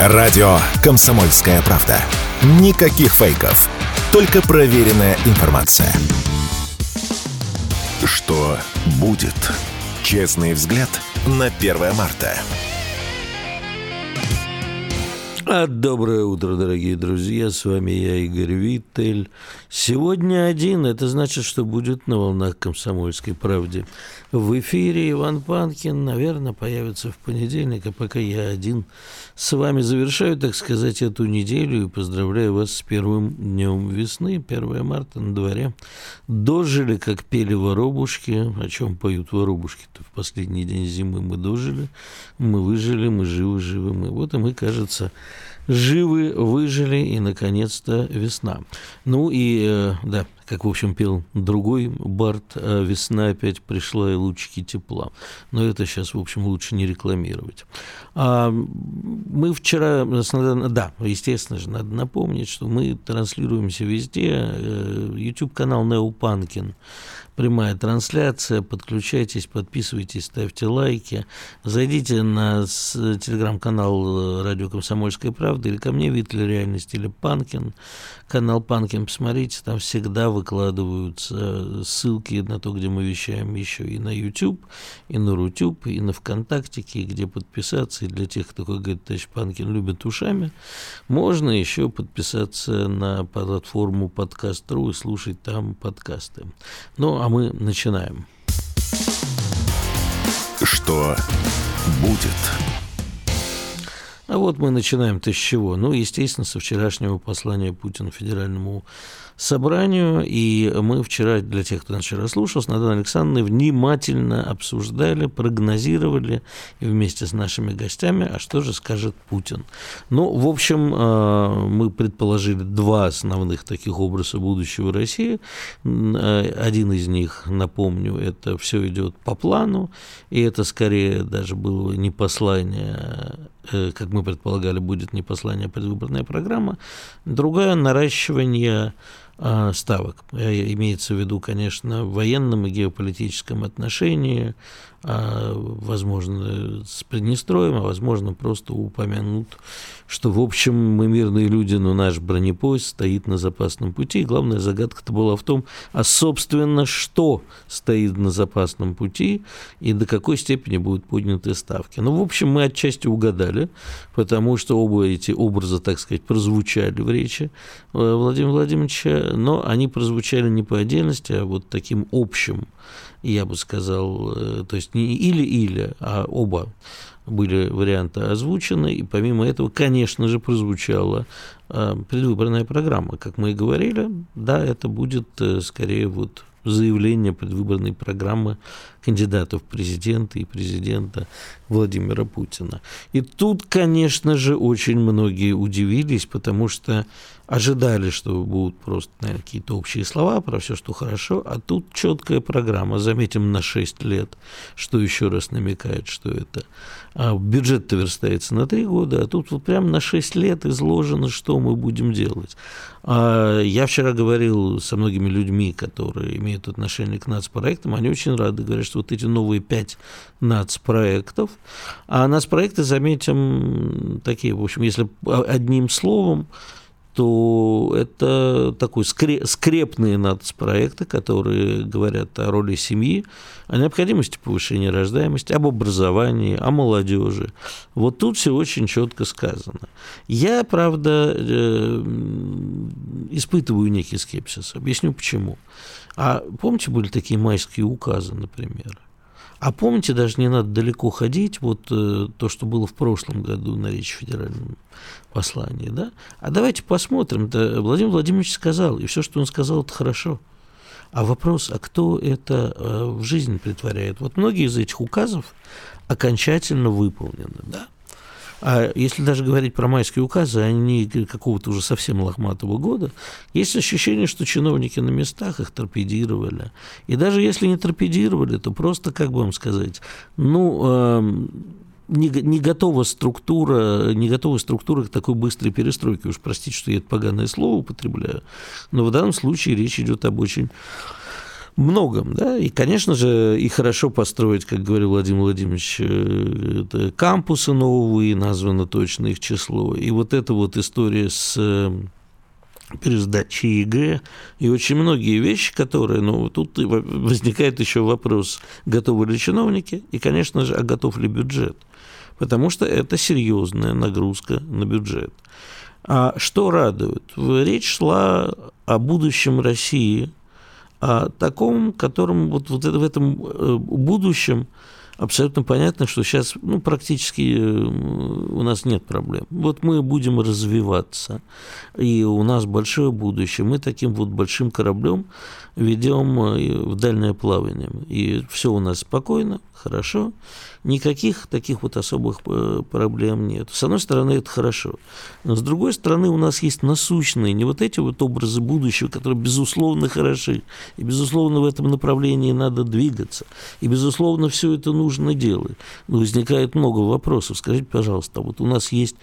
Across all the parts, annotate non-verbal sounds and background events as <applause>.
Радио «Комсомольская правда». Никаких фейков. Только проверенная информация. Что будет? Честный взгляд на 1 марта. Доброе утро, дорогие друзья. С вами я, Игорь Виттель. Сегодня один. Это значит, что будет на волнах «Комсомольской правде». В эфире Иван Панкин, наверное, появится в понедельник, а пока я один с вами завершаю, так сказать, эту неделю и поздравляю вас с первым днем весны, 1 марта на дворе. Дожили, как пели воробушки, о чем поют воробушки-то в последний день зимы мы дожили, мы выжили, мы живы-живы, мы. Вот и мы, кажется, живы, выжили, и, наконец-то, весна. Ну и, э, да, как, в общем, пел другой Барт, а весна опять пришла и лучики тепла. Но это сейчас, в общем, лучше не рекламировать. А мы вчера, да, естественно же, надо напомнить, что мы транслируемся везде. Э, YouTube-канал Неопанкин прямая трансляция. Подключайтесь, подписывайтесь, ставьте лайки. Зайдите на телеграм-канал «Радио Комсомольская правда» или ко мне, Витли Реальность, или Панкин. Канал Панкин, посмотрите, там всегда выкладываются ссылки на то, где мы вещаем еще и на YouTube, и на Рутюб, и на ВКонтактике, где подписаться. И для тех, кто, как говорит товарищ Панкин, любит ушами, можно еще подписаться на платформу подкаст.ру и слушать там подкасты. Ну, а а мы начинаем. Что будет? А вот мы начинаем-то с чего? Ну, естественно, со вчерашнего послания Путина Федеральному собранию, и мы вчера, для тех, кто вчера слушал, с Натальей Александровной внимательно обсуждали, прогнозировали вместе с нашими гостями, а что же скажет Путин. Ну, в общем, э, мы предположили два основных таких образа будущего России. Э, один из них, напомню, это все идет по плану, и это скорее даже было не послание э, как мы предполагали, будет не послание, а предвыборная программа. Другая – наращивание ставок. Э, имеется в виду, конечно, в военном и геополитическом отношении, а, возможно, с Приднестровьем, а возможно, просто упомянут, что, в общем, мы мирные люди, но наш бронепоезд стоит на запасном пути. И главная загадка-то была в том, а, собственно, что стоит на запасном пути и до какой степени будут подняты ставки. Ну, в общем, мы отчасти угадали, потому что оба эти образа, так сказать, прозвучали в речи э, Владимира Владимировича, но они прозвучали не по отдельности, а вот таким общим я бы сказал, э, то есть не или-или, а оба были варианты озвучены, и помимо этого, конечно же, прозвучала э, предвыборная программа. Как мы и говорили, да, это будет э, скорее вот заявление предвыборной программы кандидатов в президенты и президента Владимира Путина. И тут, конечно же, очень многие удивились, потому что ожидали, что будут просто наверное, какие-то общие слова про все, что хорошо, а тут четкая программа, заметим, на 6 лет, что еще раз намекает, что это. А бюджет-то верстается на 3 года, а тут вот прямо на 6 лет изложено, что мы будем делать. А я вчера говорил со многими людьми, которые имеют отношение к нацпроектам, они очень рады, говорят, что вот эти новые 5 нацпроектов, а нацпроекты, заметим, такие, в общем, если одним словом, то это такой скрепные нацпроекты, которые говорят о роли семьи, о необходимости повышения рождаемости, об образовании, о молодежи. Вот тут все очень четко сказано. Я, правда, э, испытываю некий скепсис. Объясню почему. А помните, были такие майские указы, например? А помните, даже не надо далеко ходить, вот э, то, что было в прошлом году на Речи Федеральном послании, да? А давайте посмотрим. Это Владимир Владимирович сказал, и все, что он сказал, это хорошо. А вопрос, а кто это э, в жизнь притворяет? Вот многие из этих указов окончательно выполнены, да? А если даже говорить про майские указы, они какого-то уже совсем лохматого года, есть ощущение, что чиновники на местах их торпедировали. И даже если не торпедировали, то просто, как бы вам сказать, ну, э, не, не готова структура, не готова структура к такой быстрой перестройке. Уж простите, что я это поганое слово употребляю, но в данном случае речь идет об очень многом, да, и, конечно же, и хорошо построить, как говорил Владимир Владимирович, э, кампусы новые, названо точно их число, и вот эта вот история с э, пересдачи ЕГЭ и очень многие вещи, которые, ну, тут возникает еще вопрос, готовы ли чиновники и, конечно же, а готов ли бюджет, потому что это серьезная нагрузка на бюджет. А что радует? Речь шла о будущем России, о таком, котором вот, вот это, в этом э, будущем абсолютно понятно, что сейчас ну, практически э, у нас нет проблем. Вот мы будем развиваться, и у нас большое будущее. Мы таким вот большим кораблем ведем э, в дальнее плавание. И все у нас спокойно, хорошо. Никаких таких вот особых э, проблем нет. С одной стороны, это хорошо. Но с другой стороны, у нас есть насущные, не вот эти вот образы будущего, которые, безусловно, хороши. И, безусловно, в этом направлении надо двигаться. И, безусловно, все это нужно делать. Но возникает много вопросов. Скажите, пожалуйста, вот у нас есть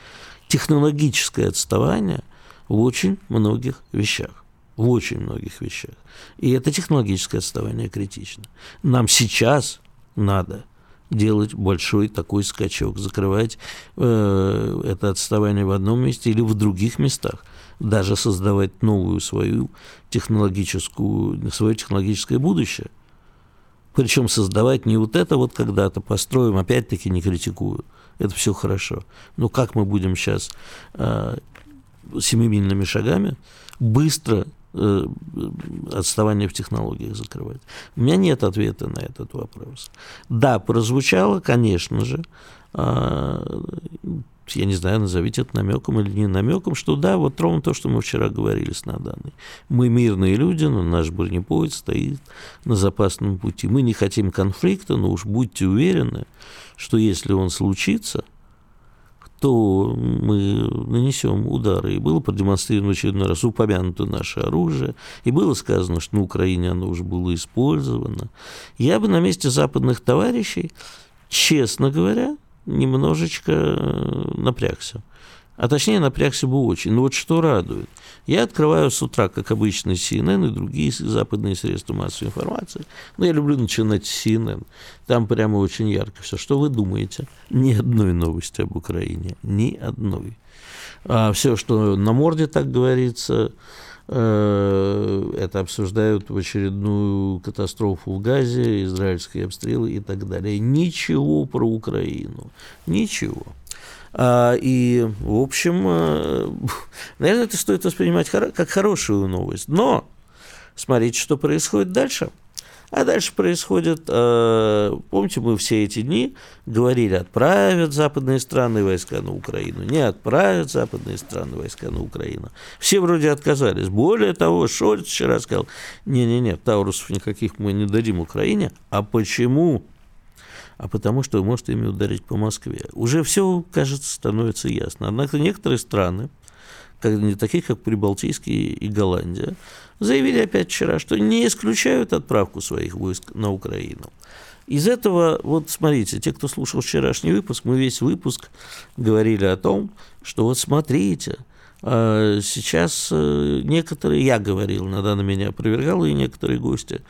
технологическое отставание в очень многих вещах в очень многих вещах. И это технологическое отставание критично. Нам сейчас надо делать большой такой скачок, закрывать э, это отставание в одном месте или в других местах, даже создавать новую свою технологическую, свое технологическое будущее. Причем создавать не вот это вот когда-то построим, опять-таки не критикую, это все хорошо. Но как мы будем сейчас э, семимильными шагами быстро Э, отставание в технологиях закрывать? У меня нет ответа на этот вопрос. Да, прозвучало, конечно же, а, я не знаю, назовите это намеком или не намеком, что да, вот ровно то, что мы вчера говорили с Наданой. Мы мирные люди, но наш бронепоезд стоит на запасном пути. Мы не хотим конфликта, но уж будьте уверены, что если он случится – то мы нанесем удары. И было продемонстрировано очередной раз упомянуто наше оружие, и было сказано, что на Украине оно уже было использовано. Я бы на месте западных товарищей, честно говоря, немножечко э, напрягся. А точнее, напрягся бы очень. Но вот что радует. Я открываю с утра, как обычно, CNN и другие западные средства массовой информации. Но я люблю начинать с CNN. Там прямо очень ярко все. Что вы думаете? Ни одной новости об Украине. Ни одной. А все, что на морде так говорится, э, это обсуждают в очередную катастрофу в Газе, израильские обстрелы и так далее. Ничего про Украину. Ничего. А, и, в общем, э, <laughs> наверное, это стоит воспринимать как хорошую новость. Но смотрите, что происходит дальше. А дальше происходит, э, помните, мы все эти дни говорили, отправят западные страны войска на Украину, не отправят западные страны войска на Украину. Все вроде отказались. Более того, Шольц вчера сказал, не-не-не, Таурусов никаких мы не дадим Украине. А почему? А потому что может ими ударить по Москве. Уже все, кажется, становится ясно. Однако некоторые страны, как, не такие как Прибалтийские и Голландия, заявили опять вчера, что не исключают отправку своих войск на Украину. Из этого, вот смотрите, те, кто слушал вчерашний выпуск, мы весь выпуск говорили о том, что вот смотрите, а, сейчас э, некоторые, я говорил, на меня опровергал, и некоторые гости,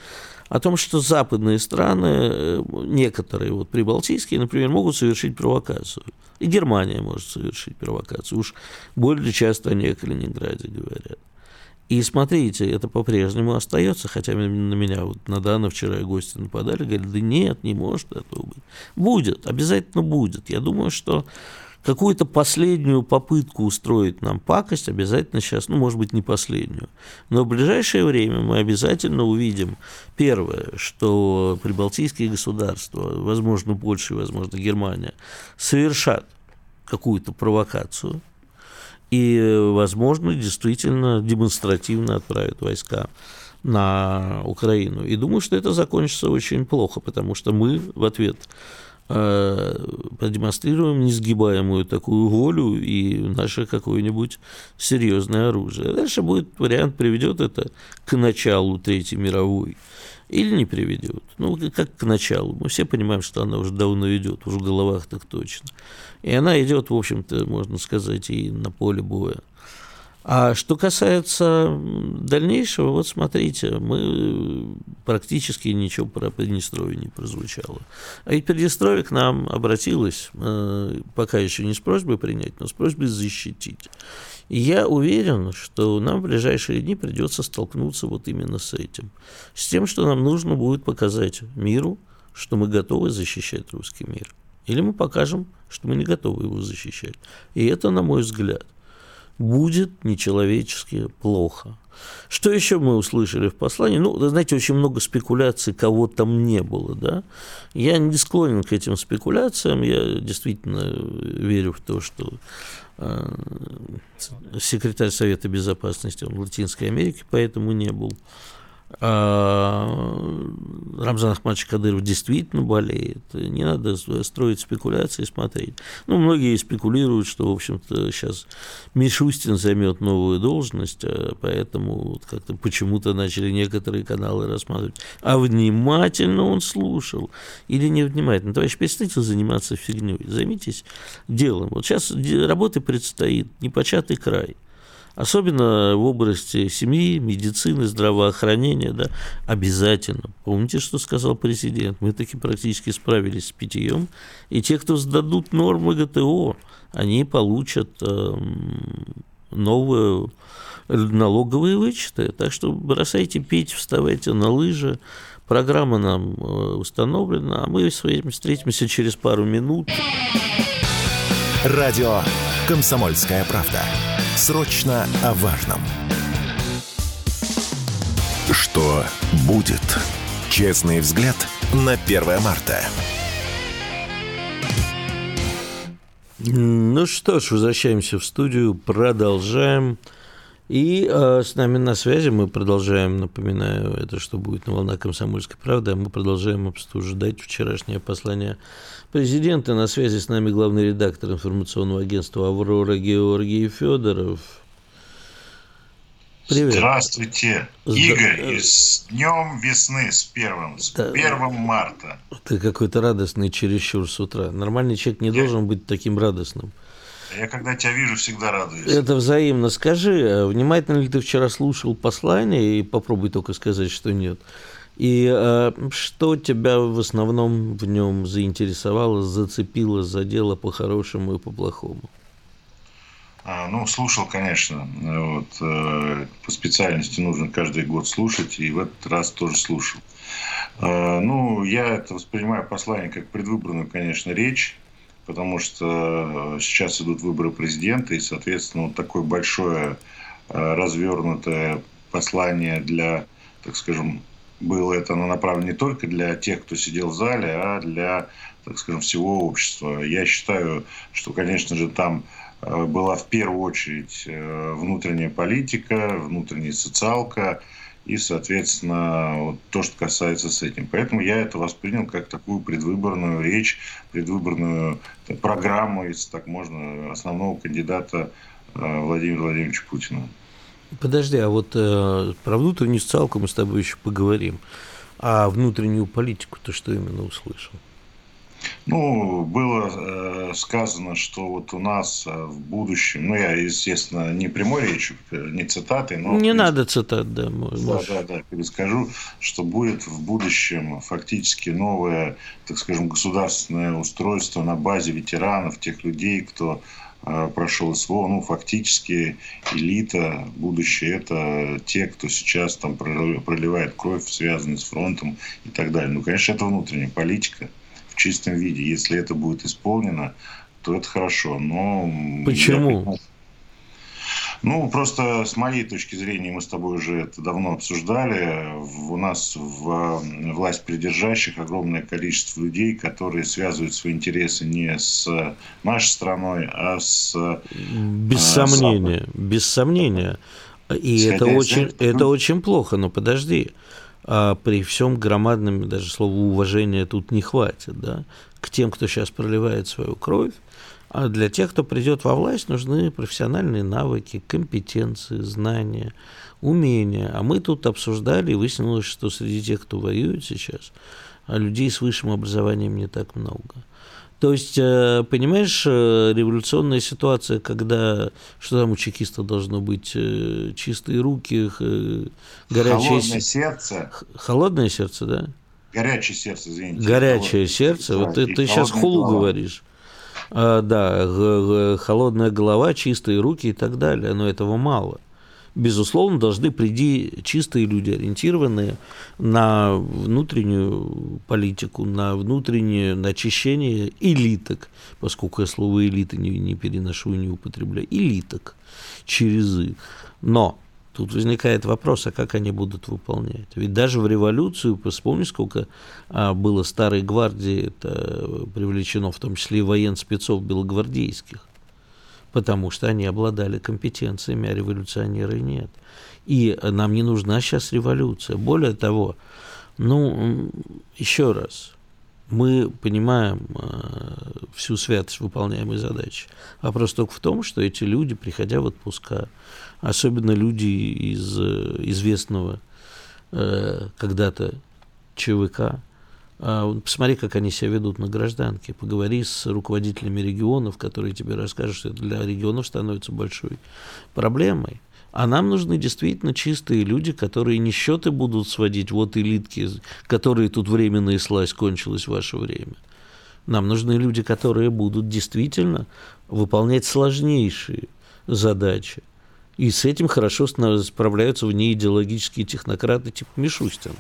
о том, что западные страны, э, некоторые, вот прибалтийские, например, могут совершить провокацию. И Германия может совершить провокацию. Уж более часто они о Калининграде говорят. И смотрите, это по-прежнему остается, хотя на меня вот на Дана вчера гости нападали, говорят, да нет, не может этого быть. Будет, обязательно будет. Я думаю, что какую-то последнюю попытку устроить нам пакость обязательно сейчас, ну, может быть, не последнюю, но в ближайшее время мы обязательно увидим, первое, что прибалтийские государства, возможно, Польша, возможно, Германия, совершат какую-то провокацию и, возможно, действительно демонстративно отправят войска на Украину. И думаю, что это закончится очень плохо, потому что мы в ответ продемонстрируем несгибаемую такую волю и наше какое-нибудь серьезное оружие. Дальше будет вариант, приведет это к началу Третьей мировой или не приведет. Ну, как к началу. Мы все понимаем, что она уже давно идет, уже в головах так точно. И она идет, в общем-то, можно сказать, и на поле боя. А что касается дальнейшего, вот смотрите, мы практически ничего про Приднестровье не прозвучало. А ведь Приднестровье к нам обратилось, э, пока еще не с просьбой принять, но с просьбой защитить. И я уверен, что нам в ближайшие дни придется столкнуться вот именно с этим. С тем, что нам нужно будет показать миру, что мы готовы защищать русский мир. Или мы покажем, что мы не готовы его защищать. И это, на мой взгляд, будет нечеловечески плохо. Что еще мы услышали в послании? Ну, знаете, очень много спекуляций, кого там не было, да. Я не склонен к этим спекуляциям, я действительно верю в то, что э, секретарь Совета Безопасности в Латинской Америке поэтому не был. А, Рамзан Ахмадович Кадыров действительно болеет. Не надо строить спекуляции, смотреть. Ну, многие спекулируют, что, в общем-то, сейчас Мишустин займет новую должность, а поэтому вот как-то почему-то начали некоторые каналы рассматривать. А внимательно он слушал или невнимательно. Товарищ, перестаньте заниматься фигней, займитесь делом. Вот сейчас работы предстоит непочатый край особенно в области семьи, медицины, здравоохранения, да, обязательно. Помните, что сказал президент? Мы таки практически справились с питьем, и те, кто сдадут нормы ГТО, они получат э, новые налоговые вычеты. Так что бросайте пить, вставайте на лыжи. Программа нам э, установлена, а мы с вами встретимся через пару минут. Радио «Комсомольская правда». Срочно о важном. Что будет? Честный взгляд на 1 марта. Ну что ж, возвращаемся в студию, продолжаем. И э, с нами на связи мы продолжаем, напоминаю, это что будет на волнах комсомольской правды, а мы продолжаем обсуждать вчерашнее послание президента. На связи с нами главный редактор информационного агентства «Аврора» Георгий Федоров. Привет. Здравствуйте, Игорь, и с днем весны, с первым, с да. 1 марта. Ты какой-то радостный чересчур с утра. Нормальный человек не Я... должен быть таким радостным. Я когда тебя вижу, всегда радуюсь. Это взаимно. Скажи, а внимательно ли ты вчера слушал послание, и попробуй только сказать, что нет. И э, что тебя в основном в нем заинтересовало, зацепило, задело по-хорошему и по-плохому? А, ну, слушал, конечно. Вот, э, по специальности нужно каждый год слушать, и в этот раз тоже слушал. Э, ну, я это воспринимаю послание как предвыборную, конечно, речь потому что э, сейчас идут выборы президента, и, соответственно, вот такое большое э, развернутое послание для, так скажем, было это направлено не только для тех, кто сидел в зале, а для, так скажем, всего общества. Я считаю, что, конечно же, там э, была в первую очередь внутренняя политика, внутренняя социалка, и, соответственно, вот то, что касается с этим. Поэтому я это воспринял как такую предвыборную речь, предвыборную программу, если так можно, основного кандидата э, Владимира Владимировича Путина. Подожди, а вот э, про внутреннюю социалку мы с тобой еще поговорим. А внутреннюю политику ты что именно услышал? Ну, было э, сказано, что вот у нас э, в будущем, ну, я, естественно, не прямой речью, не цитатой, но... Не надо цитат, да. Да, да, да, перескажу, что будет в будущем фактически новое, так скажем, государственное устройство на базе ветеранов, тех людей, кто э, прошел СВО, ну, фактически элита, будущее, это те, кто сейчас там проливает кровь, связанный с фронтом и так далее. Ну, конечно, это внутренняя политика в чистом виде. Если это будет исполнено, то это хорошо. Но Почему? Ну, просто с моей точки зрения, мы с тобой уже это давно обсуждали, у нас в власть придержащих огромное количество людей, которые связывают свои интересы не с нашей страной, а с... Без а, сомнения, с... без сомнения. И это очень, это очень плохо, но подожди а при всем громадном, даже слова уважения тут не хватит, да, к тем, кто сейчас проливает свою кровь, а для тех, кто придет во власть, нужны профессиональные навыки, компетенции, знания, умения. А мы тут обсуждали, и выяснилось, что среди тех, кто воюет сейчас, людей с высшим образованием не так много. То есть, э, понимаешь, э, революционная ситуация, когда что там у чекиста должно быть э, чистые руки, горячее холодное сердце. Холодное сердце, да? Горячее сердце, извините. Горячее сердце. Да, вот ты, ты сейчас хулу голова. говоришь. А, да, холодная голова, чистые руки и так далее, но этого мало безусловно, должны прийти чистые люди, ориентированные на внутреннюю политику, на внутреннее очищение элиток, поскольку я слово элиты не, не переношу и не употребляю, элиток через «и». Но Тут возникает вопрос, а как они будут выполнять? Ведь даже в революцию, вспомни, сколько а, было старой гвардии это привлечено, в том числе и военспецов белогвардейских потому что они обладали компетенциями, а революционеры нет. И нам не нужна сейчас революция. Более того, ну, еще раз, мы понимаем э, всю святость выполняемой задачи. Вопрос только в том, что эти люди, приходя в отпуска, особенно люди из э, известного э, когда-то ЧВК, а, посмотри, как они себя ведут на гражданке. Поговори с руководителями регионов, которые тебе расскажут, что это для регионов становится большой проблемой. А нам нужны действительно чистые люди, которые не счеты будут сводить, вот элитки, которые тут временная слазь кончилась в ваше время. Нам нужны люди, которые будут действительно выполнять сложнейшие задачи. И с этим хорошо справляются вне идеологические технократы типа Мишустина.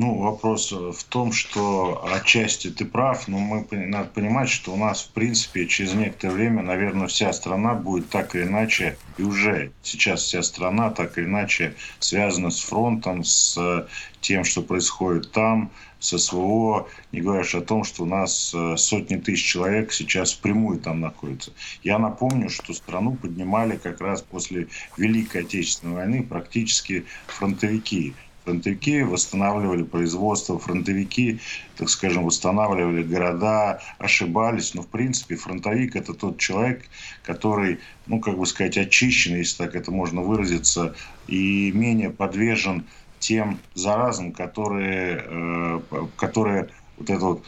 Ну, вопрос в том, что отчасти ты прав, но мы надо понимать, что у нас, в принципе, через некоторое время, наверное, вся страна будет так или иначе, и уже сейчас вся страна так или иначе связана с фронтом, с тем, что происходит там, с СВО, не говоря о том, что у нас э, сотни тысяч человек сейчас впрямую там находятся. Я напомню, что страну поднимали как раз после Великой Отечественной войны практически фронтовики фронтовики восстанавливали производство, фронтовики, так скажем, восстанавливали города, ошибались. Но, в принципе, фронтовик – это тот человек, который, ну, как бы сказать, очищен, если так это можно выразиться, и менее подвержен тем заразам, которые, э, которые вот это вот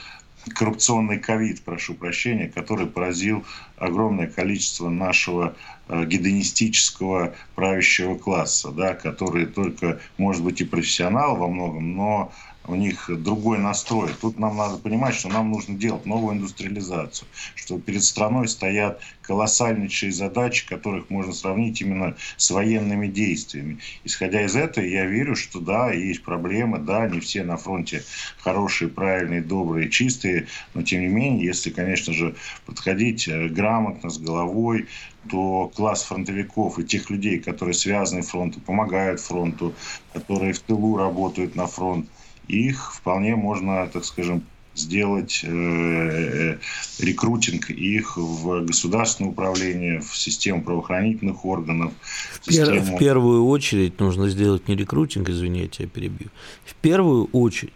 коррупционный ковид, прошу прощения, который поразил огромное количество нашего э, гедонистического правящего класса, да, который только, может быть, и профессионал во многом, но у них другой настрой. Тут нам надо понимать, что нам нужно делать новую индустриализацию, что перед страной стоят колоссальнейшие задачи, которых можно сравнить именно с военными действиями. Исходя из этого, я верю, что да, есть проблемы, да, не все на фронте хорошие, правильные, добрые, чистые, но тем не менее, если, конечно же, подходить э, грамотно, с головой, то класс фронтовиков и тех людей, которые связаны фронту, помогают фронту, которые в тылу работают на фронт, их вполне можно, так скажем, сделать э, э, рекрутинг их в государственное управление, в систему правоохранительных органов. В, систему... в первую очередь нужно сделать не рекрутинг, извините, я перебью. В первую очередь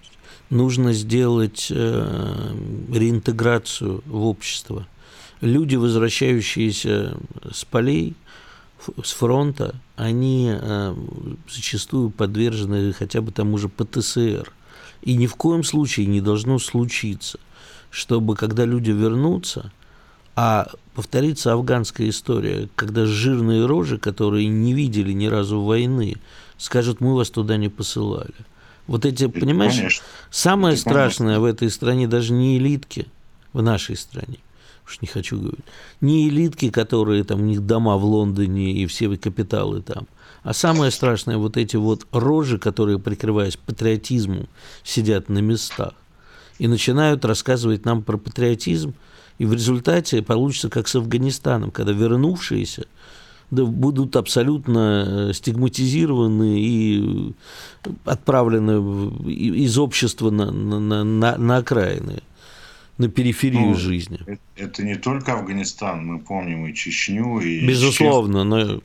нужно сделать э, реинтеграцию в общество. Люди, возвращающиеся с полей, с фронта, они э, зачастую подвержены хотя бы тому же ПТСР – и ни в коем случае не должно случиться, чтобы когда люди вернутся, а повторится афганская история, когда жирные рожи, которые не видели ни разу войны, скажут, мы вас туда не посылали. Вот эти, понимаешь, Конечно. самое Это страшное в этой стране даже не элитки, в нашей стране, уж не хочу говорить, не элитки, которые там, у них дома в Лондоне и все капиталы там, а самое страшное, вот эти вот рожи, которые, прикрываясь патриотизмом, сидят на местах и начинают рассказывать нам про патриотизм, и в результате получится как с Афганистаном, когда вернувшиеся да, будут абсолютно э, стигматизированы и отправлены из общества на, на, на, на окраины на периферию ну, жизни. Это, это не только Афганистан, мы помним и Чечню, и Безусловно, но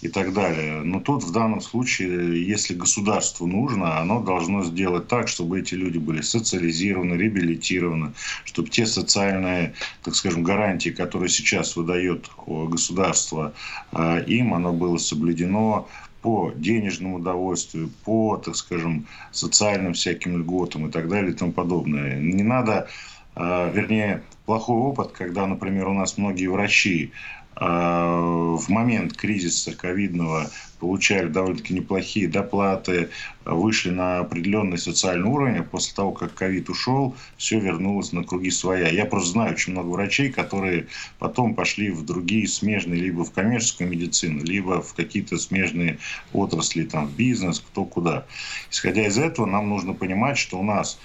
и так далее. Но тут в данном случае, если государству нужно, оно должно сделать так, чтобы эти люди были социализированы, реабилитированы, чтобы те социальные, так скажем, гарантии, которые сейчас выдает государство а, им, оно было соблюдено по денежному удовольствию, по, так скажем, социальным всяким льготам и так далее и тому подобное. Не надо вернее, плохой опыт, когда, например, у нас многие врачи в момент кризиса ковидного получали довольно-таки неплохие доплаты, вышли на определенный социальный уровень, а после того, как ковид ушел, все вернулось на круги своя. Я просто знаю очень много врачей, которые потом пошли в другие смежные, либо в коммерческую медицину, либо в какие-то смежные отрасли, там, в бизнес, кто куда. Исходя из этого, нам нужно понимать, что у нас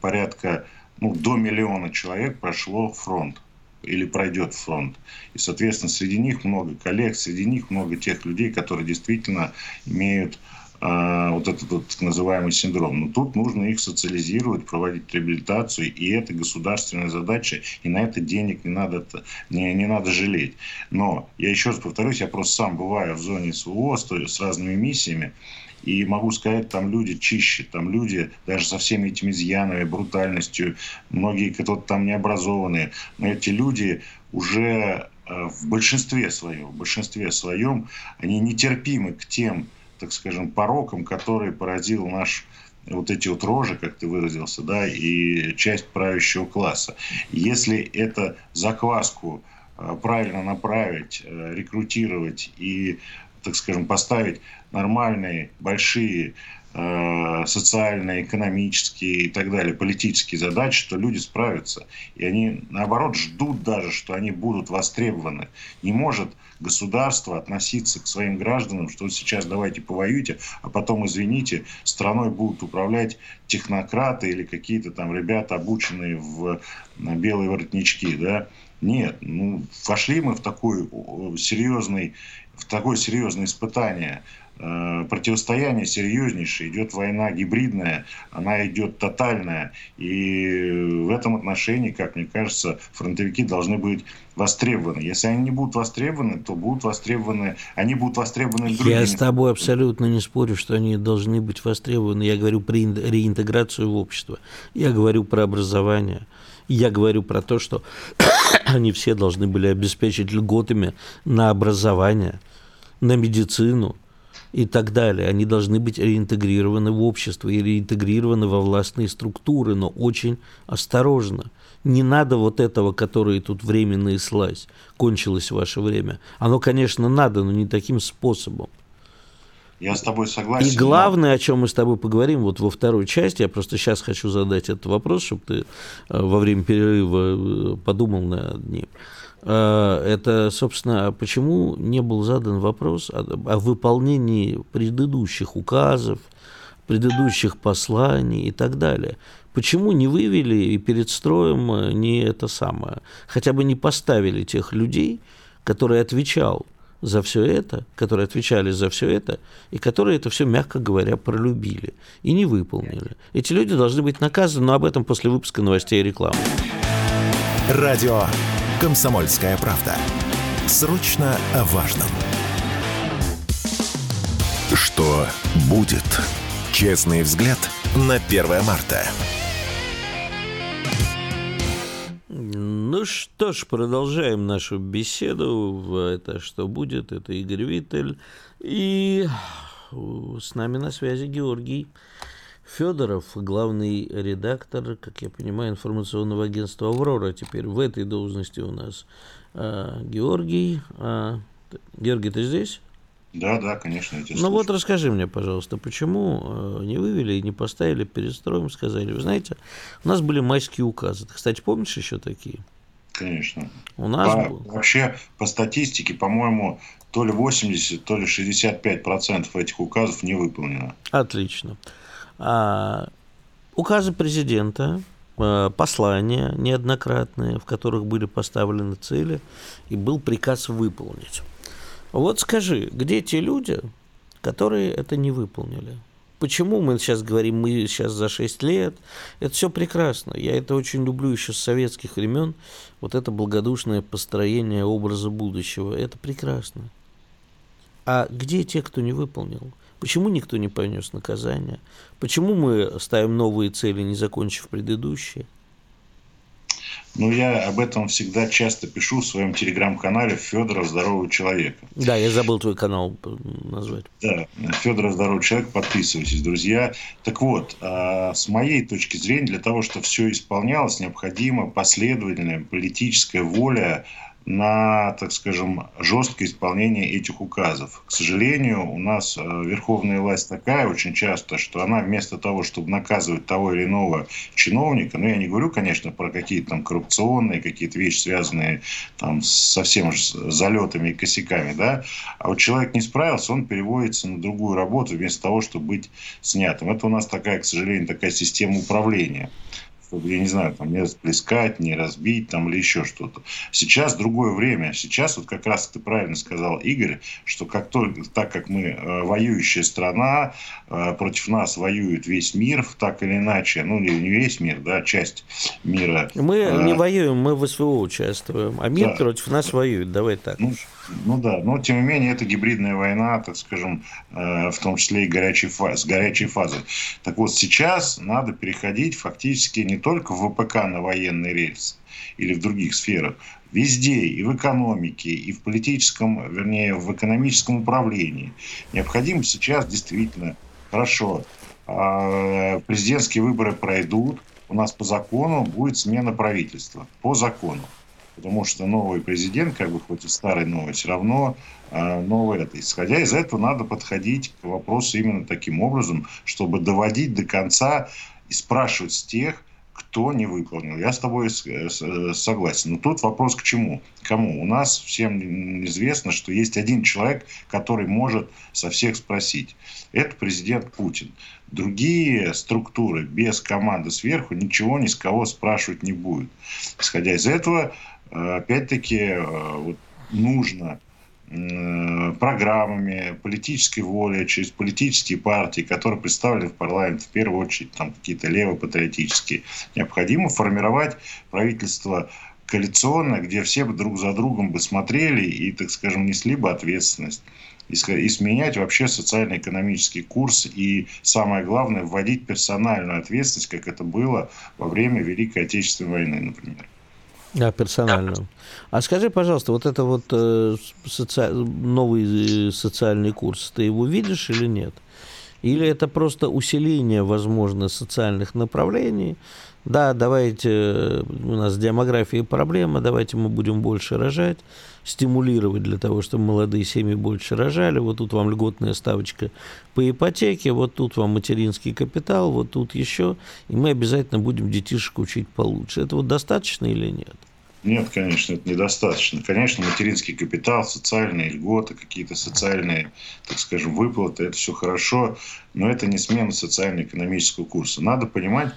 порядка ну, до миллиона человек прошло фронт или пройдет фронт. И, соответственно, среди них много коллег, среди них много тех людей, которые действительно имеют э, вот этот вот так называемый синдром. Но тут нужно их социализировать, проводить реабилитацию, и это государственная задача, и на это денег не надо, не, не надо жалеть. Но, я еще раз повторюсь, я просто сам бываю в зоне СВО с, с разными миссиями, и могу сказать, там люди чище, там люди даже со всеми этими изъянами, брутальностью, многие кто-то там необразованные, но эти люди уже э, в большинстве своем, в большинстве своем, они нетерпимы к тем, так скажем, порокам, которые поразил наш вот эти вот рожи, как ты выразился, да, и часть правящего класса. Если это закваску э, правильно направить, э, рекрутировать и так скажем, поставить нормальные, большие э, социальные, экономические и так далее, политические задачи, то люди справятся. И они, наоборот, ждут даже, что они будут востребованы. Не может государство относиться к своим гражданам, что сейчас давайте повоюйте, а потом, извините, страной будут управлять технократы или какие-то там ребята, обученные в белые воротнички, да. Нет, ну, вошли мы в такой серьезный в такое серьезное испытание, э, противостояние серьезнейшее, идет война гибридная, она идет тотальная. И в этом отношении, как мне кажется, фронтовики должны быть востребованы. Если они не будут востребованы, то будут востребованы, они будут востребованы другими. Я с тобой абсолютно не спорю, что они должны быть востребованы. Я говорю про реинтеграцию в общество. Я говорю про образование. Я говорю про то, что они все должны были обеспечить льготами на образование, на медицину и так далее. Они должны быть реинтегрированы в общество и реинтегрированы во властные структуры, но очень осторожно. Не надо вот этого, который тут временный слазь. Кончилось ваше время. Оно, конечно, надо, но не таким способом. Я с тобой согласен. И главное, но... о чем мы с тобой поговорим, вот во второй части, я просто сейчас хочу задать этот вопрос, чтобы ты э, во время перерыва э, подумал над ним. Э, это, собственно, почему не был задан вопрос о, о выполнении предыдущих указов, предыдущих посланий и так далее. Почему не вывели и перед строем не это самое, хотя бы не поставили тех людей, которые отвечал за все это, которые отвечали за все это, и которые это все, мягко говоря, пролюбили и не выполнили. Эти люди должны быть наказаны, но об этом после выпуска новостей и рекламы. Радио «Комсомольская правда». Срочно о важном. Что будет? Честный взгляд на 1 марта. Ну что ж, продолжаем нашу беседу. Это «Что будет?» Это Игорь Виттель. И с нами на связи Георгий Федоров, главный редактор, как я понимаю, информационного агентства «Аврора». Теперь в этой должности у нас а, Георгий. А, Георгий, ты здесь? Да, да, конечно. Я ну вот расскажи мне, пожалуйста, почему э, не вывели и не поставили перед строем, сказали, вы знаете, у нас были майские указы. Ты, кстати, помнишь еще такие? Конечно. У нас по, был... Вообще, по статистике, по-моему, то ли 80, то ли 65 процентов этих указов не выполнено. Отлично. А, указы президента, а, послания неоднократные, в которых были поставлены цели, и был приказ выполнить. Вот скажи, где те люди, которые это не выполнили? Почему мы сейчас говорим, мы сейчас за 6 лет? Это все прекрасно. Я это очень люблю еще с советских времен. Вот это благодушное построение образа будущего. Это прекрасно. А где те, кто не выполнил? Почему никто не понес наказание? Почему мы ставим новые цели, не закончив предыдущие? Ну, я об этом всегда часто пишу в своем телеграм-канале Федора Здорового человека. Да, я забыл твой канал назвать. Да, Федора Здорового человека, подписывайтесь, друзья. Так вот, а, с моей точки зрения, для того, чтобы все исполнялось, необходима последовательная политическая воля на, так скажем, жесткое исполнение этих указов. К сожалению, у нас э, верховная власть такая очень часто, что она вместо того, чтобы наказывать того или иного чиновника, ну я не говорю, конечно, про какие-то там коррупционные какие-то вещи, связанные там совсем с залетами и косяками, да, а вот человек не справился, он переводится на другую работу вместо того, чтобы быть снятым. Это у нас такая, к сожалению, такая система управления чтобы, я не знаю, там, не расплескать, не разбить там, или еще что-то. Сейчас другое время. Сейчас, вот как раз ты правильно сказал, Игорь, что как только, так как мы э, воюющая страна, э, против нас воюет весь мир, так или иначе, ну, не, не весь мир, да, часть мира. Мы э, не воюем, мы в СВО участвуем, а мир да. против нас воюет, давай так. Ну, ну да, но тем не менее это гибридная война, так скажем, э, в том числе и горячей фаз, с горячей фазой. Так вот сейчас надо переходить фактически не только в ВПК на военный рельс или в других сферах, везде, и в экономике, и в политическом, вернее, в экономическом управлении. Необходимо сейчас действительно, хорошо, а, президентские выборы пройдут, у нас по закону будет смена правительства. По закону потому что новый президент, как бы хоть и старый новый, все равно э, новый это. Исходя из этого, надо подходить к вопросу именно таким образом, чтобы доводить до конца и спрашивать с тех, кто не выполнил. Я с тобой согласен. Но тут вопрос к чему? Кому? У нас всем известно, что есть один человек, который может со всех спросить. Это президент Путин. Другие структуры без команды сверху ничего ни с кого спрашивать не будут. Исходя из этого, опять-таки э, нужно э, программами, политической волей, через политические партии, которые представлены в парламент, в первую очередь там какие-то левопатриотические, необходимо формировать правительство коалиционное, где все бы друг за другом бы смотрели и, так скажем, несли бы ответственность. И сменять вообще социально-экономический курс и, самое главное, вводить персональную ответственность, как это было во время Великой Отечественной войны, например. Да, персональную. А скажи, пожалуйста, вот это вот э, соци... новый э, социальный курс, ты его видишь или нет? Или это просто усиление, возможно, социальных направлений, да, давайте, у нас с демографией проблема, давайте мы будем больше рожать, стимулировать для того, чтобы молодые семьи больше рожали. Вот тут вам льготная ставочка по ипотеке, вот тут вам материнский капитал, вот тут еще. И мы обязательно будем детишек учить получше. Это вот достаточно или нет? Нет, конечно, это недостаточно. Конечно, материнский капитал, социальные льготы, какие-то социальные, так скажем, выплаты, это все хорошо, но это не смена социально-экономического курса. Надо понимать,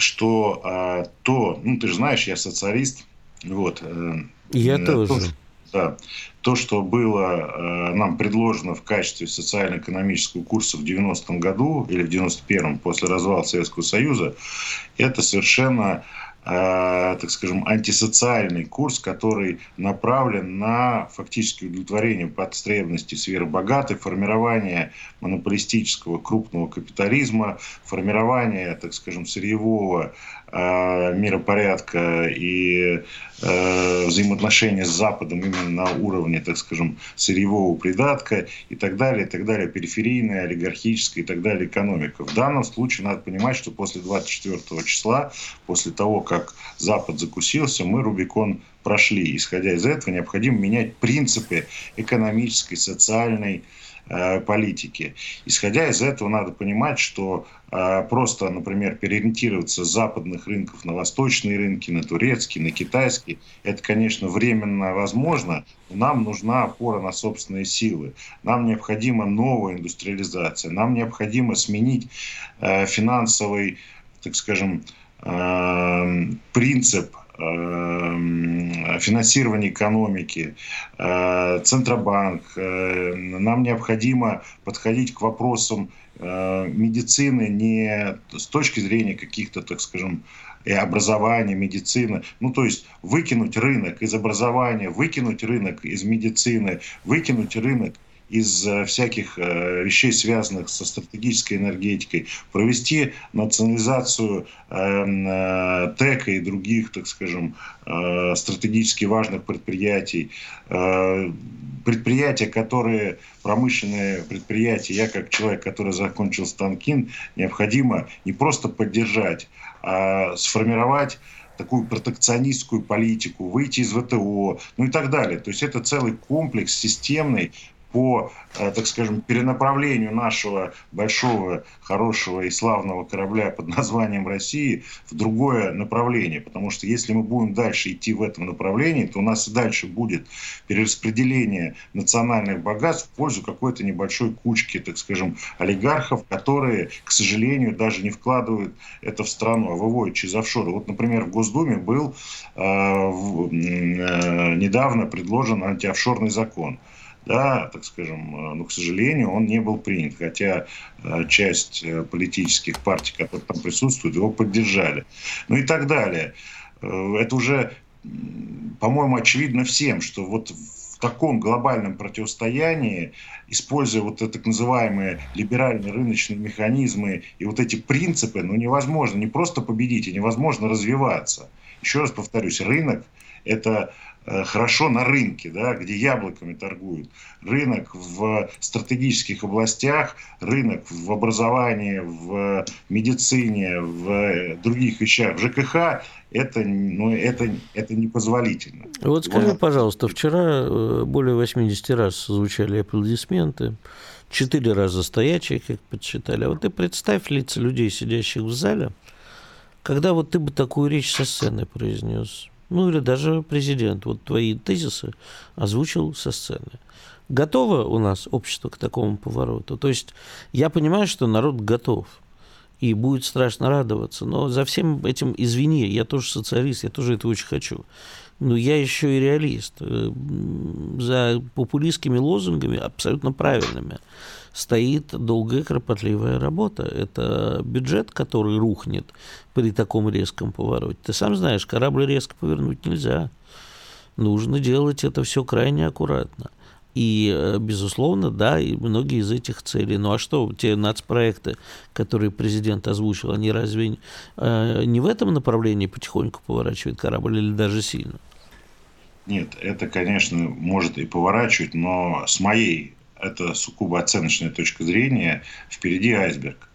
что а, то, ну ты же знаешь, я социалист, вот. Э, я э, тоже. То, да, то, что было э, нам предложено в качестве социально-экономического курса в 90-м году или в 91-м после развала Советского Союза, это совершенно Э, так скажем, антисоциальный курс, который направлен на фактически удовлетворение потребностей сферы богатой, формирование монополистического крупного капитализма, формирование, так скажем, сырьевого Э, миропорядка и э, взаимоотношения с Западом именно на уровне, так скажем, сырьевого придатка и так далее, и так далее, периферийная, олигархическая и так далее экономика. В данном случае надо понимать, что после 24 числа, после того, как Запад закусился, мы Рубикон прошли. Исходя из этого, необходимо менять принципы экономической, социальной, политики. Исходя из этого, надо понимать, что э, просто, например, переориентироваться с западных рынков на восточные рынки, на турецкие, на китайские, это, конечно, временно возможно, но нам нужна опора на собственные силы. Нам необходима новая индустриализация, нам необходимо сменить э, финансовый, так скажем, принцип финансирование экономики, э, Центробанк. Э, нам необходимо подходить к вопросам э, медицины не с точки зрения каких-то, так скажем, и образования, медицины. Ну, то есть выкинуть рынок из образования, выкинуть рынок из медицины, выкинуть рынок из э, всяких э, вещей, связанных со стратегической энергетикой, провести национализацию э, ТЭКа и других, так скажем, стратегически важных предприятий, предприятия, которые промышленные предприятия, я как человек, который закончил Станкин, необходимо не просто поддержать, а сформировать такую протекционистскую политику, выйти из ВТО, ну и так далее. То есть это целый комплекс системный, по, э, так скажем, перенаправлению нашего большого, хорошего и славного корабля под названием России в другое направление. Потому что если мы будем дальше идти в этом направлении, то у нас и дальше будет перераспределение национальных богатств в пользу какой-то небольшой кучки, так скажем, олигархов, которые, к сожалению, даже не вкладывают это в страну, а выводят через офшоры. Вот, например, в Госдуме был э, в, э, недавно предложен антиофшорный закон да, так скажем, э, но, к сожалению, он не был принят, хотя э, часть э, политических партий, которые там присутствуют, его поддержали. Ну и так далее. Это уже, по-моему, очевидно всем, что вот в таком глобальном противостоянии, используя вот так называемые либеральные рыночные механизмы и вот эти принципы, ну невозможно не просто победить, а невозможно развиваться. Еще раз повторюсь, рынок – это хорошо на рынке, да, где яблоками торгуют. Рынок в стратегических областях, рынок в образовании, в медицине, в других вещах, в ЖКХ, это, ну, это, это непозволительно. Вот скажи, вот. пожалуйста, вчера э, более 80 раз звучали аплодисменты, четыре раза стоячие, как подсчитали. А вот ты представь лица людей, сидящих в зале, когда вот ты бы такую речь со сцены произнес ну или даже президент, вот твои тезисы озвучил со сцены. Готово у нас общество к такому повороту? То есть я понимаю, что народ готов и будет страшно радоваться, но за всем этим, извини, я тоже социалист, я тоже это очень хочу. Но я еще и реалист. Э, за популистскими лозунгами, абсолютно правильными, стоит долгая кропотливая работа. Это бюджет, который рухнет при таком резком повороте. Ты сам знаешь, корабль резко повернуть нельзя. Нужно делать это все крайне аккуратно. И, э, безусловно, да, и многие из этих целей. Ну а что, те нацпроекты, которые президент озвучил, они разве э, не в этом направлении потихоньку поворачивает корабль или даже сильно? Нет, это, конечно, может и поворачивать, но с моей это сугубо оценочная точка зрения, впереди айсберг.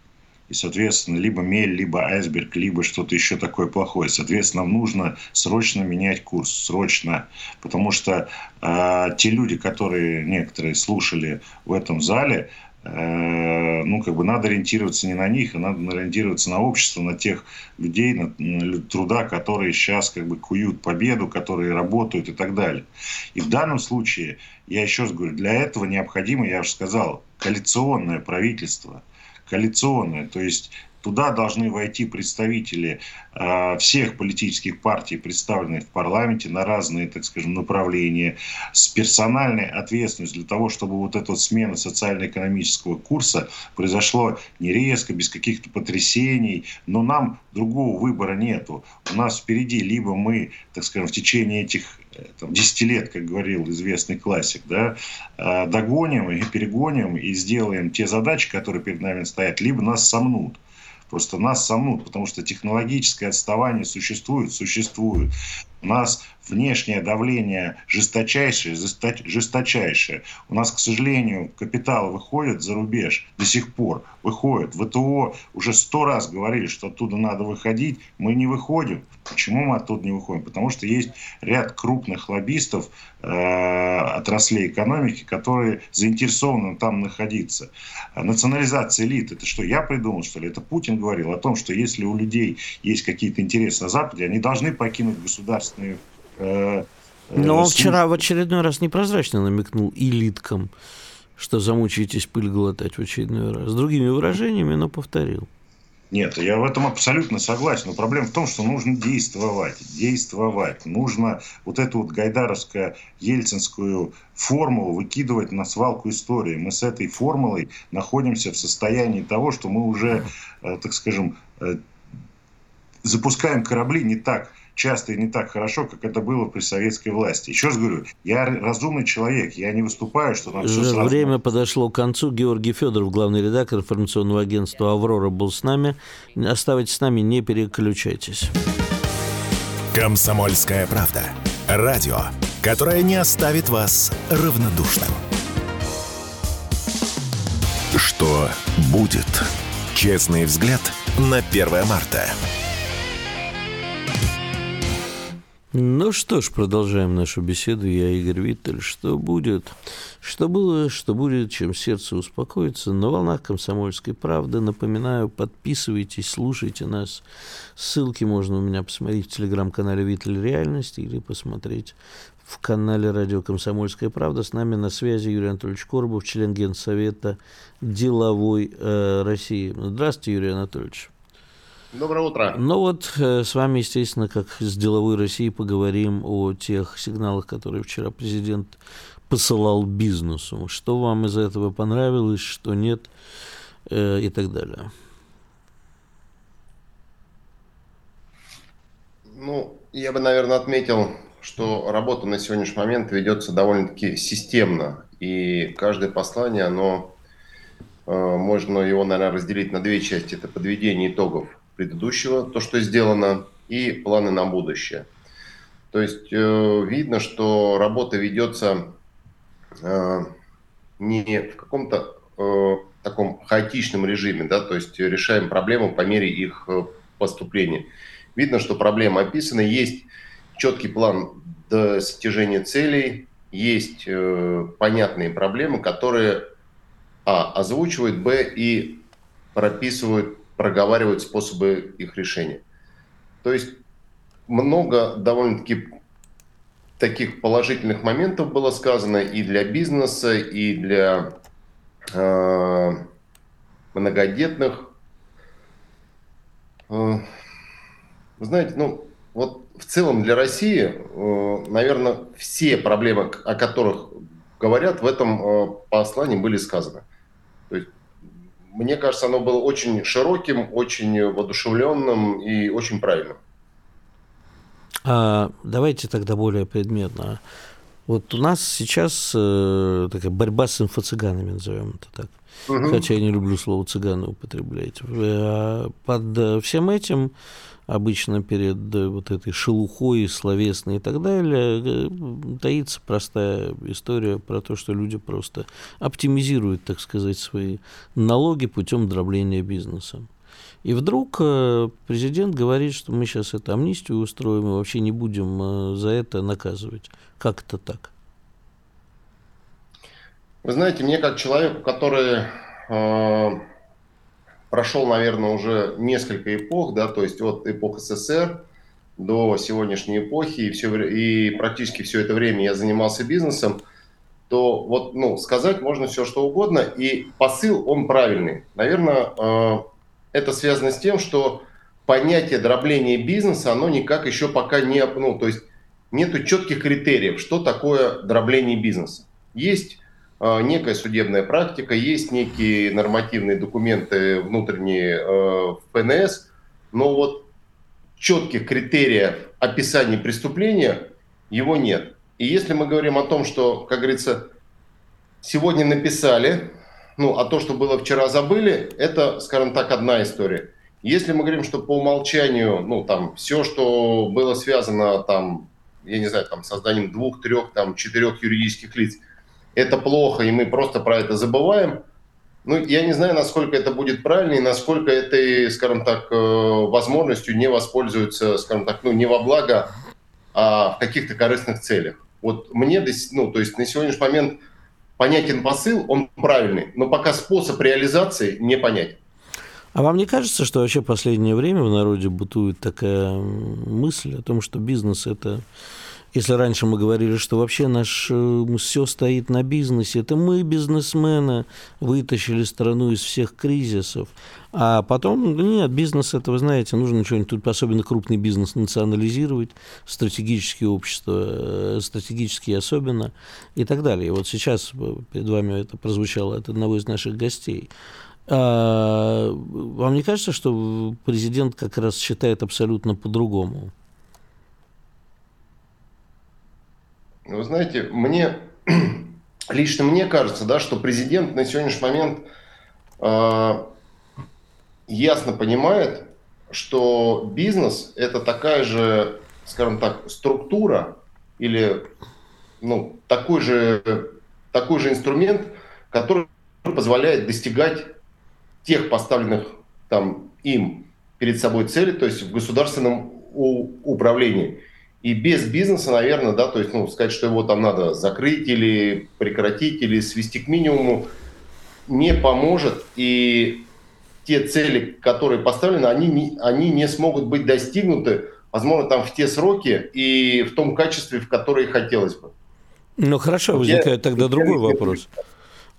И, соответственно, либо мель, либо айсберг, либо что-то еще такое плохое. Соответственно, нам нужно срочно менять курс, срочно. Потому что э, те люди, которые некоторые слушали в этом зале, ну, как бы надо ориентироваться не на них, а надо ориентироваться на общество, на тех людей, на, на труда, которые сейчас как бы куют победу, которые работают и так далее. И в данном случае, я еще раз говорю, для этого необходимо, я уже сказал, коалиционное правительство, коалиционное, то есть Туда должны войти представители э, всех политических партий, представленных в парламенте на разные, так скажем, направления, с персональной ответственностью для того, чтобы вот эта смена социально-экономического курса произошло не резко, без каких-то потрясений, но нам другого выбора нету. У нас впереди либо мы, так скажем, в течение этих э, там, 10 лет, как говорил известный классик, да, э, догоним и перегоним и сделаем те задачи, которые перед нами стоят, либо нас сомнут. Просто нас сомнут, потому что технологическое отставание существует, существует. У нас внешнее давление жесточайшее, жесточайшее. У нас, к сожалению, капитал выходит за рубеж до сих пор. Выходит. ВТО уже сто раз говорили, что оттуда надо выходить. Мы не выходим. Почему мы оттуда не выходим? Потому что есть ряд крупных лоббистов э, отраслей экономики, которые заинтересованы там находиться. Национализация элит, это что, я придумал, что ли? Это Путин говорил о том, что если у людей есть какие-то интересы на Западе, они должны покинуть государственные э, э, но он вчера в очередной раз непрозрачно намекнул элиткам, что замучаетесь пыль глотать в очередной раз. С другими выражениями, но повторил. Нет, я в этом абсолютно согласен. Но проблема в том, что нужно действовать. Действовать. Нужно вот эту вот гайдаровскую ельцинскую формулу выкидывать на свалку истории. Мы с этой формулой находимся в состоянии того, что мы уже, э, так скажем, э, запускаем корабли не так, часто и не так хорошо, как это было при советской власти. Еще раз говорю, я разумный человек, я не выступаю, что нам все сразу... Время подошло к концу. Георгий Федоров, главный редактор информационного агентства «Аврора» был с нами. Оставайтесь с нами, не переключайтесь. «Комсомольская правда». Радио, которое не оставит вас равнодушным. Что будет? Честный взгляд на 1 марта. Ну что ж, продолжаем нашу беседу. Я Игорь Виттель. Что будет? Что было, что будет, чем сердце успокоится. На волнах комсомольской правды. Напоминаю, подписывайтесь, слушайте нас. Ссылки можно у меня посмотреть в телеграм-канале Виттель Реальность или посмотреть в канале Радио Комсомольская правда. С нами на связи Юрий Анатольевич Коробов, член Генсовета деловой э, России. Здравствуйте, Юрий Анатольевич. Доброе утро. Ну вот э, с вами, естественно, как с деловой России, поговорим о тех сигналах, которые вчера президент посылал бизнесу. Что вам из этого понравилось, что нет э, и так далее. Ну, я бы, наверное, отметил, что работа на сегодняшний момент ведется довольно-таки системно. И каждое послание, оно э, можно его, наверное, разделить на две части. Это подведение итогов предыдущего, то, что сделано, и планы на будущее. То есть э, видно, что работа ведется э, не в каком-то э, таком хаотичном режиме, да, то есть решаем проблемы по мере их э, поступления. Видно, что проблема описана, есть четкий план достижения целей, есть э, понятные проблемы, которые а, озвучивают, б, и прописывают проговаривают способы их решения. То есть много довольно-таки таких положительных моментов было сказано и для бизнеса, и для э, многодетных. Э, знаете, ну вот в целом для России, э, наверное, все проблемы, о которых говорят, в этом э, послании были сказаны. Есть мне кажется, оно было очень широким, очень воодушевленным и очень правильным. А, давайте тогда более предметно. Вот у нас сейчас э, такая борьба с инфо-цыганами, назовем это так. Угу. Хотя я не люблю слово цыганы употреблять. Э, под э, всем этим обычно перед э, вот этой шелухой словесной и так далее э, таится простая история про то, что люди просто оптимизируют, так сказать, свои налоги путем дробления бизнеса. И вдруг э, президент говорит, что мы сейчас это амнистию устроим и вообще не будем за это наказывать. Как это так? Вы знаете, мне как человеку, который прошел, наверное, уже несколько эпох, да, то есть от эпох СССР до сегодняшней эпохи, и, все, и практически все это время я занимался бизнесом, то вот, ну, сказать можно все, что угодно, и посыл, он правильный. Наверное, э, это связано с тем, что понятие дробления бизнеса, оно никак еще пока не, ну, то есть нету четких критериев, что такое дробление бизнеса. Есть некая судебная практика, есть некие нормативные документы внутренние э, в ПНС, но вот четких критериев описания преступления его нет. И если мы говорим о том, что, как говорится, сегодня написали, ну, а то, что было вчера забыли, это, скажем так, одна история. Если мы говорим, что по умолчанию, ну, там, все, что было связано, там, я не знаю, там, созданием двух, трех, там, четырех юридических лиц – это плохо, и мы просто про это забываем. Ну, я не знаю, насколько это будет правильно и насколько этой, скажем так, э, возможностью не воспользуются, скажем так, ну, не во благо, а в каких-то корыстных целях. Вот мне, ну, то есть на сегодняшний момент понятен посыл, он правильный, но пока способ реализации не понятен. А вам не кажется, что вообще в последнее время в народе бытует такая мысль о том, что бизнес – это если раньше мы говорили, что вообще наш э, все стоит на бизнесе, это мы, бизнесмены, вытащили страну из всех кризисов. А потом, нет, бизнес это, вы знаете, нужно что-нибудь тут, особенно крупный бизнес, национализировать, стратегические общества, э, стратегические особенно, и так далее. Вот сейчас э, перед вами это прозвучало от одного из наших гостей. А, вам не кажется, что президент как раз считает абсолютно по-другому? Вы знаете, мне <clears throat> лично мне кажется, да, что президент на сегодняшний момент э, ясно понимает, что бизнес это такая же, скажем так, структура или ну, такой же такой же инструмент, который позволяет достигать тех поставленных там им перед собой цели, то есть в государственном управлении. И без бизнеса, наверное, да, то есть, ну, сказать, что его там надо закрыть или прекратить, или свести к минимуму, не поможет. И те цели, которые поставлены, они не, они не смогут быть достигнуты, возможно, там в те сроки и в том качестве, в которое хотелось бы. Ну хорошо, возникает я, тогда другой вопрос.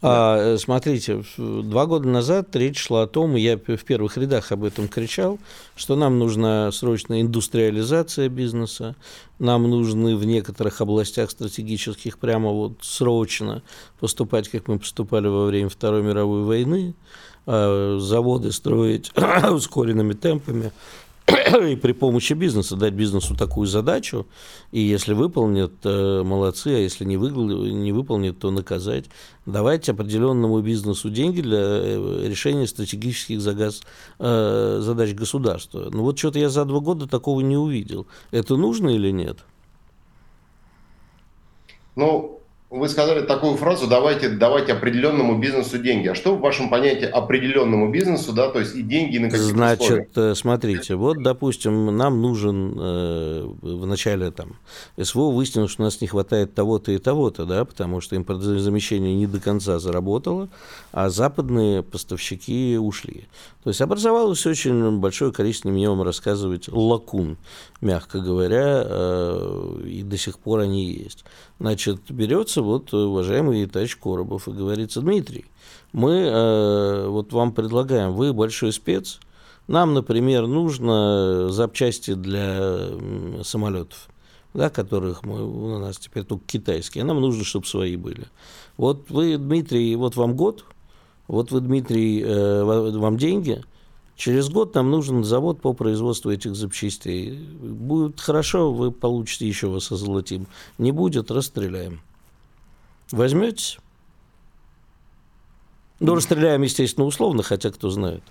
А, э, смотрите, два года назад речь шла о том, и я в первых рядах об этом кричал, что нам нужна срочная индустриализация бизнеса, нам нужны в некоторых областях стратегических прямо вот срочно поступать, как мы поступали во время Второй мировой войны, а, заводы строить <coughs> ускоренными темпами, и при помощи бизнеса дать бизнесу такую задачу, и если выполнят, э, молодцы, а если не, вы, не выполнят, то наказать. Давайте определенному бизнесу деньги для э, решения стратегических загаз, э, задач государства. Ну вот что-то я за два года такого не увидел. Это нужно или нет? Ну, вы сказали такую фразу, давайте, давайте определенному бизнесу деньги. А что в вашем понятии определенному бизнесу, да, то есть и деньги на каких Значит, условиях? Э, смотрите, вот, допустим, нам нужен э, в начале там СВО выяснилось, что у нас не хватает того-то и того-то, да, потому что импортозамещение не до конца заработало, а западные поставщики ушли. То есть образовалось очень большое количество, мне вам рассказывать, лакун, мягко говоря, э, и до сих пор они есть. Значит, берется вот уважаемый товарищ Коробов и говорится, Дмитрий, мы э, вот вам предлагаем, вы большой спец, нам, например, нужно запчасти для самолетов, да, которых мы, у нас теперь только китайские, нам нужно, чтобы свои были. Вот вы, Дмитрий, вот вам год, вот вы, Дмитрий, э, вам деньги – Через год нам нужен завод по производству этих запчастей. Будет хорошо, вы получите еще вас озолотим. Не будет, расстреляем. Возьметесь? Ну, расстреляем, естественно, условно, хотя кто знает.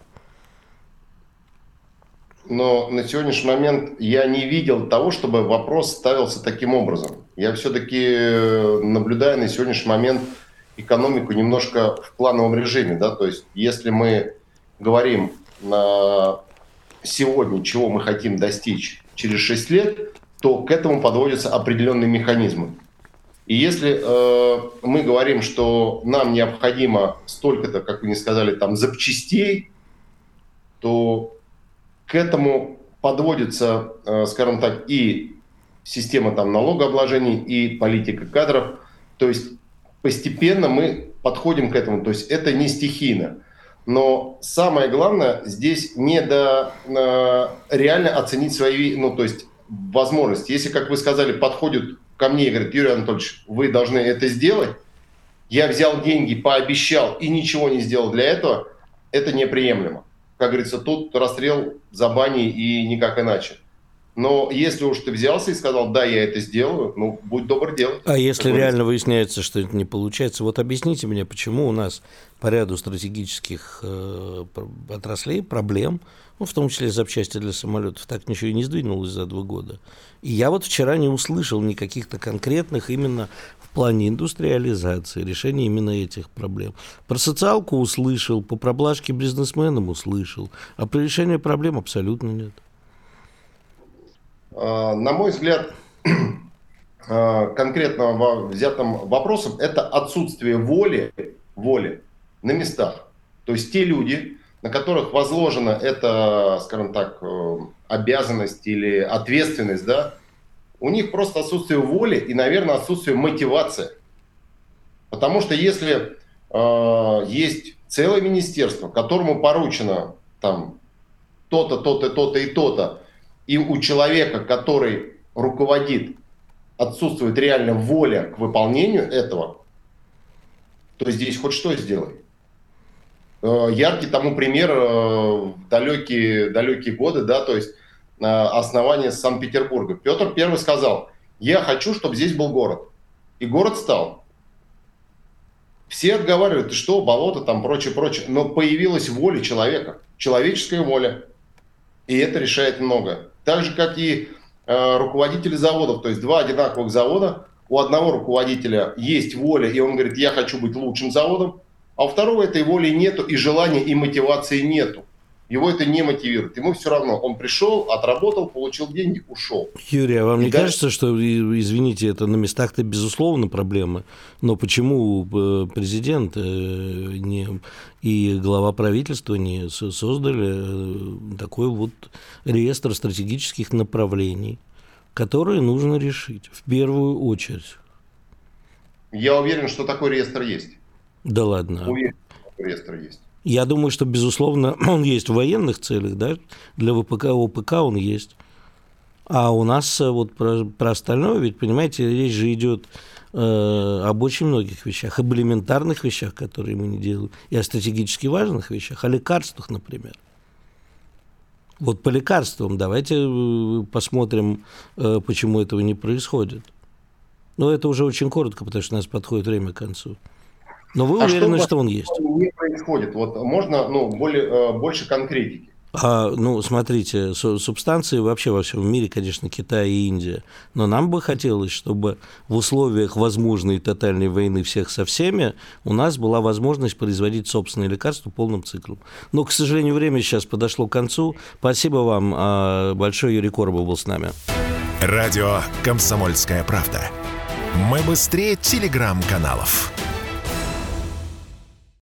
Но на сегодняшний момент я не видел того, чтобы вопрос ставился таким образом. Я все-таки э, наблюдаю на сегодняшний момент экономику немножко в плановом режиме. Да? То есть если мы говорим сегодня, чего мы хотим достичь через 6 лет, то к этому подводятся определенные механизмы. И если э, мы говорим, что нам необходимо столько-то, как вы не сказали, там запчастей, то к этому подводится, э, скажем так, и система там налогообложений, и политика кадров. То есть постепенно мы подходим к этому. То есть это не стихийно. Но самое главное здесь не до э, реально оценить свои, ну то есть возможности. Если, как вы сказали, подходят ко мне и говорят, Юрий Анатольевич, вы должны это сделать, я взял деньги, пообещал и ничего не сделал для этого, это неприемлемо. Как говорится, тут расстрел за бани и никак иначе. Но если уж ты взялся и сказал, да, я это сделаю, ну, будь добр делать. А если реально выясняется, что это не получается, вот объясните мне, почему у нас по ряду стратегических э, отраслей проблем, ну, в том числе запчасти для самолетов, так ничего и не сдвинулось за два года. И я вот вчера не услышал никаких-то конкретных именно в плане индустриализации, решения именно этих проблем. Про социалку услышал, по проблажке бизнесменам услышал, а про решение проблем абсолютно нет. А, на мой взгляд, <clears throat> а, конкретно взятым вопросом это отсутствие воли, воли на местах. То есть те люди, на которых возложена эта, скажем так, э, обязанность или ответственность, да, у них просто отсутствие воли и, наверное, отсутствие мотивации. Потому что если э, есть целое министерство, которому поручено там то-то, то-то, то-то и то-то, и у человека, который руководит, отсутствует реально воля к выполнению этого, то здесь хоть что сделай. Э, яркий тому пример э, далекие, далекие годы, да, то есть э, основание Санкт-Петербурга. Петр Первый сказал, я хочу, чтобы здесь был город. И город стал. Все отговаривают, что, болото там, прочее, прочее. Но появилась воля человека, человеческая воля. И это решает много. Так же, как и э, руководители заводов. То есть два одинаковых завода. У одного руководителя есть воля, и он говорит, я хочу быть лучшим заводом. А у второго этой воли нету, и желания, и мотивации нету. Его это не мотивирует. Ему все равно. Он пришел, отработал, получил деньги, ушел. Юрий, а вам и не дальше... кажется, что, извините, это на местах-то безусловно проблема, но почему э, президент э, не, и глава правительства не создали э, такой вот реестр стратегических направлений, которые нужно решить в первую очередь? Я уверен, что такой реестр есть. Да ладно. Уверен, что такой реестр есть. Я думаю, что, безусловно, <clears throat> он есть в военных целях, да, для ВПК, ОПК он есть. А у нас э, вот про, про остальное, ведь, понимаете, речь же идет э, об очень многих вещах, об элементарных вещах, которые мы не делаем, и о стратегически важных вещах, о лекарствах, например. Вот по лекарствам давайте э, посмотрим, э, почему этого не происходит. Но это уже очень коротко, потому что у нас подходит время к концу. Но вы а уверены, что, что он есть? Не происходит. Вот можно ну, более, э, больше конкретики. А, ну, смотрите, субстанции вообще во всем мире, конечно, Китай и Индия. Но нам бы хотелось, чтобы в условиях возможной тотальной войны всех со всеми у нас была возможность производить собственные лекарства полным циклом. Но, к сожалению, время сейчас подошло к концу. Спасибо вам а, большое. Юрий Коробов был с нами. Радио «Комсомольская правда». Мы быстрее телеграм-каналов.